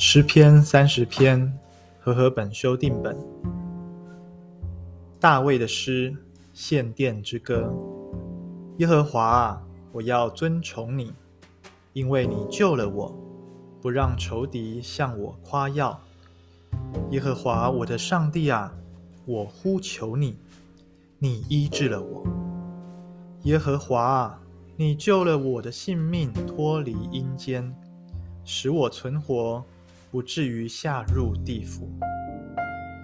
诗篇三十篇，和合本修订本。大卫的诗，献殿之歌。耶和华啊，我要尊崇你，因为你救了我，不让仇敌向我夸耀。耶和华我的上帝啊，我呼求你，你医治了我。耶和华啊，你救了我的性命，脱离阴间，使我存活。不至于下入地府。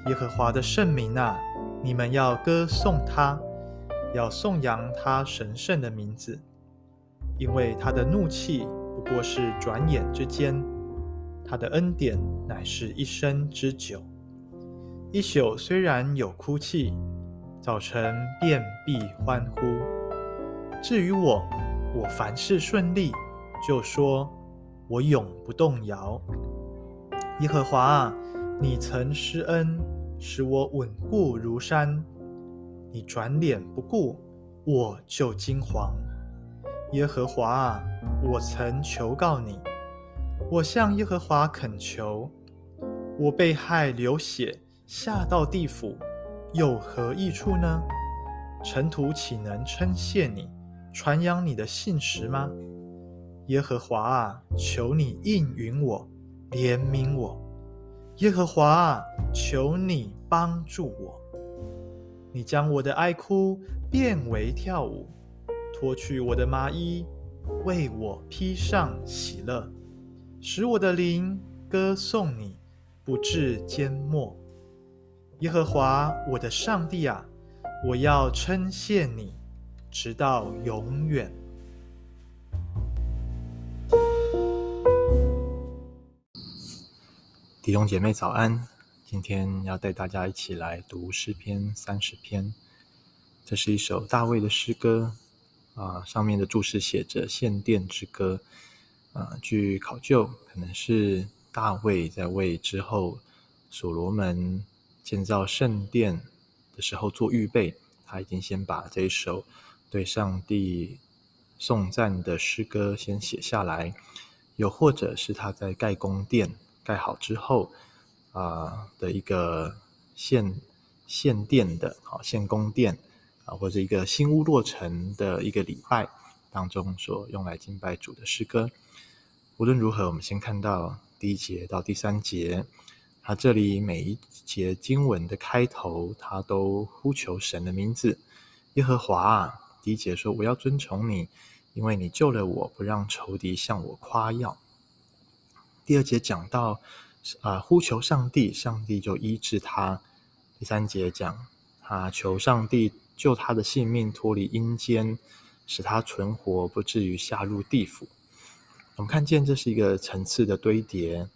耶和华的圣名啊，你们要歌颂他，要颂扬他神圣的名字，因为他的怒气不过是转眼之间，他的恩典乃是一生之久。一宿虽然有哭泣，早晨便必欢呼。至于我，我凡事顺利，就说我永不动摇。耶和华啊，你曾施恩，使我稳固如山。你转脸不顾，我就惊惶。耶和华啊，我曾求告你，我向耶和华恳求。我被害流血，下到地府，有何益处呢？尘土岂能称谢你，传扬你的信实吗？耶和华啊，求你应允我。怜悯我，耶和华，求你帮助我。你将我的哀哭变为跳舞，脱去我的麻衣，为我披上喜乐，使我的灵歌颂你，不至缄默。耶和华我的上帝啊，我要称谢你，直到永远。弟兄姐妹早安，今天要带大家一起来读诗篇三十篇。这是一首大卫的诗歌啊，上面的注释写着“献殿之歌”。啊，据考究，可能是大卫在为之后所罗门建造圣殿的时候做预备，他已经先把这一首对上帝颂赞的诗歌先写下来，又或者是他在盖宫殿。盖好之后，啊、的一个献献殿的，啊献宫殿啊，或者一个新屋落成的一个礼拜当中所用来敬拜主的诗歌。无论如何，我们先看到第一节到第三节，它这里每一节经文的开头，它都呼求神的名字，耶和华啊。第一节说：“我要尊崇你，因为你救了我，不让仇敌向我夸耀。”第二节讲到，啊，呼求上帝，上帝就医治他。第三节讲，他求上帝救他的性命，脱离阴间，使他存活，不至于下入地府。我们看见这是一个层次的堆叠。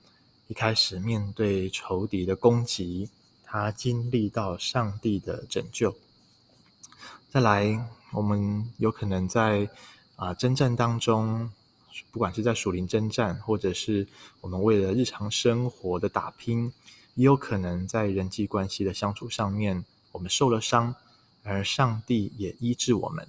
一开始面对仇敌的攻击，他经历到上帝的拯救。再来，我们有可能在啊征战当中。不管是在属灵征战，或者是我们为了日常生活的打拼，也有可能在人际关系的相处上面，我们受了伤，而上帝也医治我们。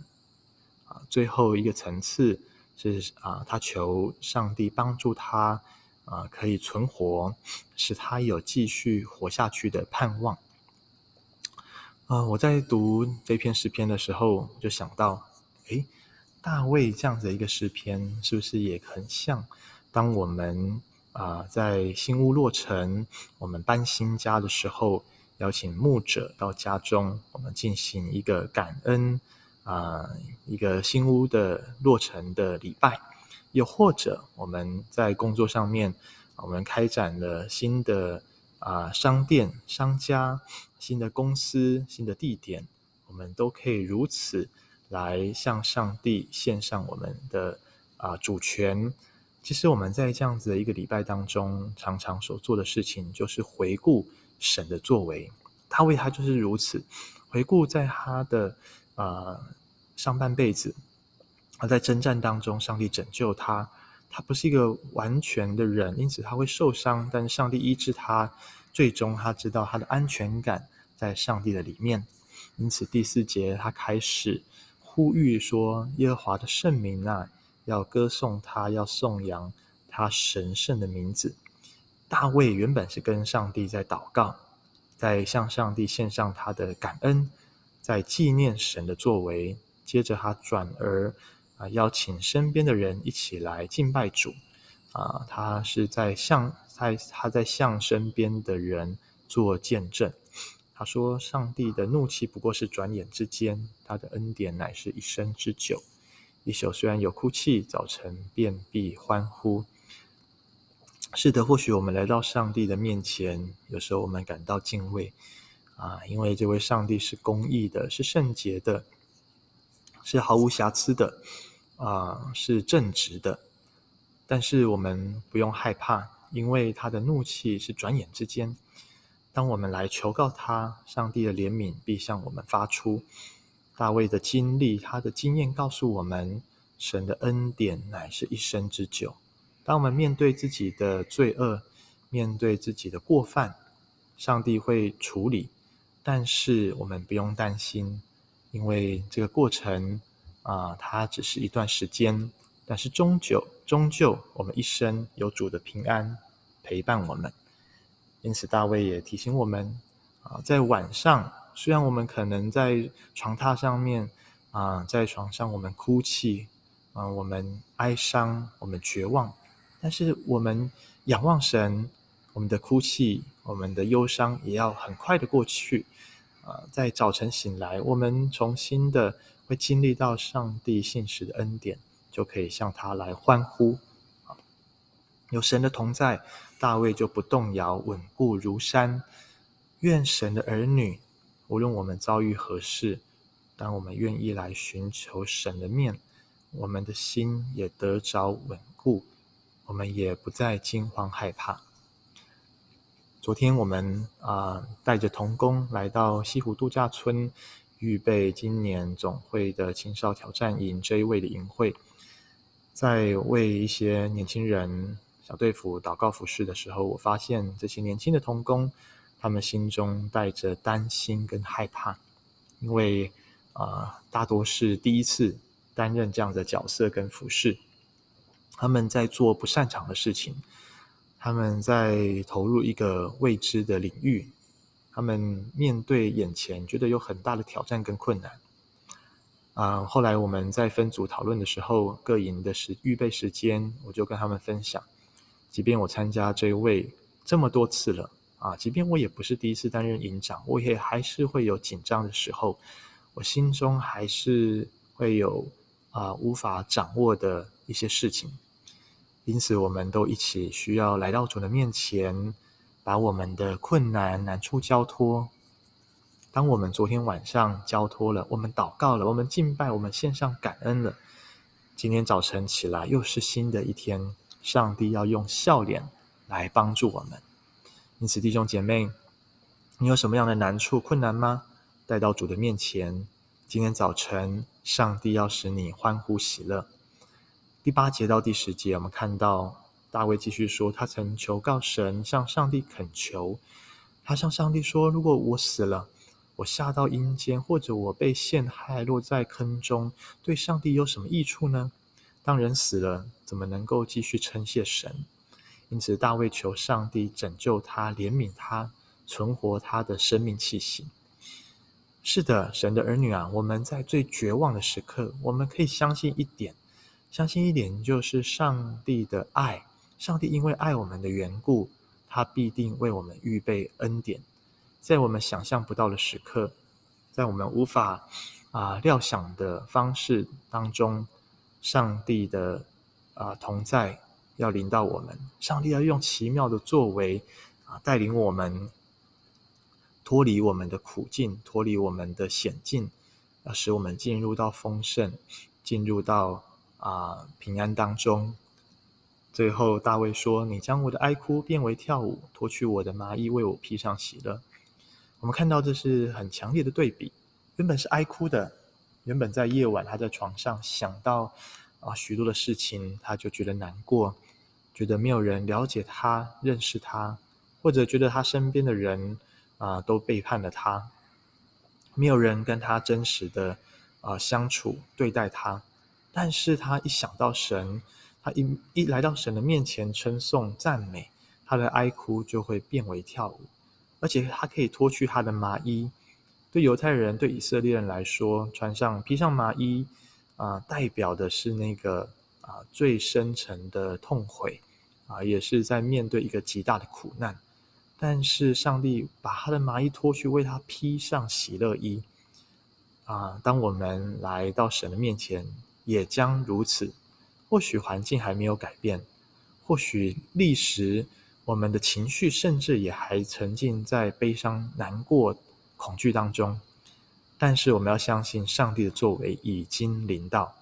啊，最后一个层次是啊，他求上帝帮助他啊，可以存活，使他有继续活下去的盼望。啊，我在读这篇诗篇的时候，就想到，诶。大卫这样子的一个诗篇，是不是也很像？当我们啊、在新屋落成，我们搬新家的时候，邀请牧者到家中，我们进行一个感恩啊、一个新屋的落成的礼拜。又或者我们在工作上面，我们开展了新的啊、商店、商家、新的公司、新的地点，我们都可以如此。来向上帝献上我们的啊、主权。其实我们在这样子的一个礼拜当中，常常所做的事情就是回顾神的作为。他为他就是如此，回顾在他的、呃、上半辈子，他在征战当中，上帝拯救他。他不是一个完全的人，因此他会受伤，但是上帝医治他，最终他知道他的安全感在上帝的里面。因此第四节他开始。呼吁说：“耶和华的圣名啊，要歌颂他，要颂扬他神圣的名字。”大卫原本是跟上帝在祷告，在向上帝献上他的感恩，在纪念神的作为。接着他转而啊邀请身边的人一起来敬拜主啊，他是在向在他在向身边的人做见证。他说：“上帝的怒气不过是转眼之间，他的恩典乃是一生之久。一宿虽然有哭泣，早晨便必欢呼。”是的，或许我们来到上帝的面前，有时候我们感到敬畏啊，因为这位上帝是公义的，是圣洁的。是毫无瑕疵的，啊、是正直的。但是我们不用害怕，因为他的怒气是转眼之间。当我们来求告他，上帝的怜悯必向我们发出。大卫的经历，他的经验告诉我们，神的恩典乃是一生之久。当我们面对自己的罪恶，面对自己的过犯，上帝会处理，但是我们不用担心。因为这个过程啊，它只是一段时间，但是终究终究，我们一生有主的平安陪伴我们。因此，大卫也提醒我们啊，在晚上，虽然我们可能在床榻上面啊，在床上我们哭泣啊，我们哀伤，我们绝望，但是我们仰望神，我们的哭泣，我们的忧伤也要很快的过去。啊，在早晨醒来，我们重新的会经历到上帝信实的恩典，就可以向他来欢呼啊。有神的同在，大卫就不动摇，稳固如山。愿神的儿女，无论我们遭遇何事，当我们愿意来寻求神的面，我们的心也得着稳固，我们也不再惊慌害怕。昨天我们啊带着童工来到西湖度假村，预备今年总会的青少挑战营这一位的营会，在为一些年轻人小队服祷告服事的时候，我发现这些年轻的童工，他们心中带着担心跟害怕，因为啊大多是第一次担任这样的角色跟服饰，他们在做不擅长的事情。他们在投入一个未知的领域，他们面对眼前觉得有很大的挑战跟困难。啊，后来我们在分组讨论的时候，各营的时预备时间，我就跟他们分享，即便我参加这一位这么多次了，啊，即便我也不是第一次担任营长，我也还是会有紧张的时候，我心中还是会有啊无法掌握的一些事情。因此，我们都一起需要来到主的面前，把我们的困难难处交托。当我们昨天晚上交托了，我们祷告了，我们敬拜，我们献上感恩了。今天早晨起来又是新的一天，上帝要用笑脸来帮助我们。因此，弟兄姐妹，你有什么样的难处、困难吗？带到主的面前。今天早晨，上帝要使你欢呼喜乐。第八节到第十节，我们看到大卫继续说，他曾求告神，向上帝恳求。他向上帝说：“如果我死了，我下到阴间，或者我被陷害落在坑中，对上帝有什么益处呢？当人死了，怎么能够继续称谢神？”因此，大卫求上帝拯救他，怜悯他，存活他的生命气息。是的，神的儿女啊，我们在最绝望的时刻，我们可以相信一点。相信一点，就是上帝的爱。上帝因为爱我们的缘故，他必定为我们预备恩典，在我们想象不到的时刻，在我们无法啊、料想的方式当中，上帝的啊、同在要临到我们。上帝要用奇妙的作为啊、带领我们脱离我们的苦境，脱离我们的险境，要使我们进入到丰盛，进入到。啊，平安当中，最后大卫说：“你将我的哀哭变为跳舞，脱去我的麻衣，为我披上喜乐。”我们看到这是很强烈的对比。原本是哀哭的，原本在夜晚他在床上想到啊许多的事情，他就觉得难过，觉得没有人了解他、认识他，或者觉得他身边的人啊都背叛了他，没有人跟他真实的啊相处、对待他。但是他一想到神，他一一来到神的面前称颂赞美，他的哀哭就会变为跳舞，而且他可以脱去他的麻衣。对犹太人、对以色列人来说，穿上披上麻衣啊、代表的是那个啊、最深沉的痛悔啊、也是在面对一个极大的苦难。但是上帝把他的麻衣脱去，为他披上喜乐衣啊、当我们来到神的面前，也将如此。或许环境还没有改变，或许历时我们的情绪甚至也还沉浸在悲伤、难过。恐惧当中，但是我们要相信上帝的作为已经临到。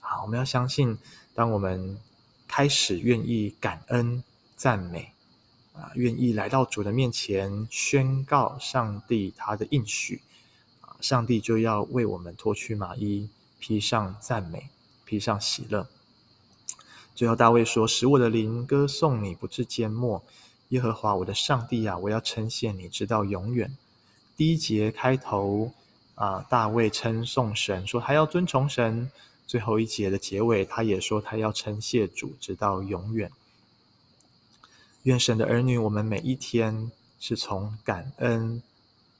好，我们要相信，当我们开始愿意感恩、赞美，啊，愿意来到主的面前宣告上帝他的应许，啊，上帝就要为我们脱去麻衣，披上赞美，披上喜乐。最后，大卫说：“使我的灵歌颂你，不至缄默。耶和华我的上帝啊，我要称谢你，直到永远。”第一节开头啊，大卫称颂神，说还要尊崇神。最后一节的结尾，他也说他要称谢主，直到永远。愿神的儿女，我们每一天是从感恩、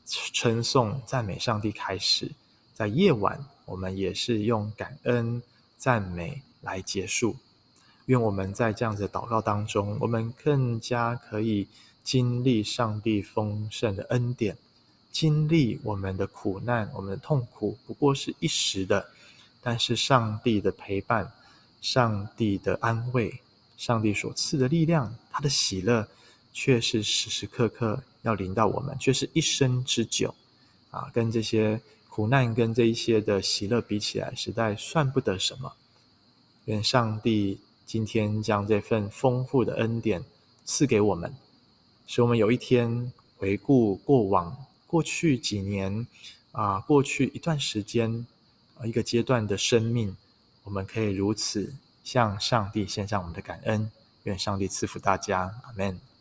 称颂、赞美上帝开始，在夜晚，我们也是用感恩、赞美来结束。愿我们在这样子的祷告当中，我们更加可以经历上帝丰盛的恩典。经历我们的苦难，我们的痛苦不过是一时的，但是上帝的陪伴，上帝的安慰，上帝所赐的力量，他的喜乐，却是时时刻刻要临到我们，却是一生之久啊！跟这些苦难跟这一些的喜乐比起来，实在算不得什么。愿上帝今天将这份丰富的恩典赐给我们，使我们有一天回顾过往。过去几年，啊，过去一段时间，一个阶段的生命，我们可以如此向上帝献上我们的感恩。愿上帝赐福大家，阿门。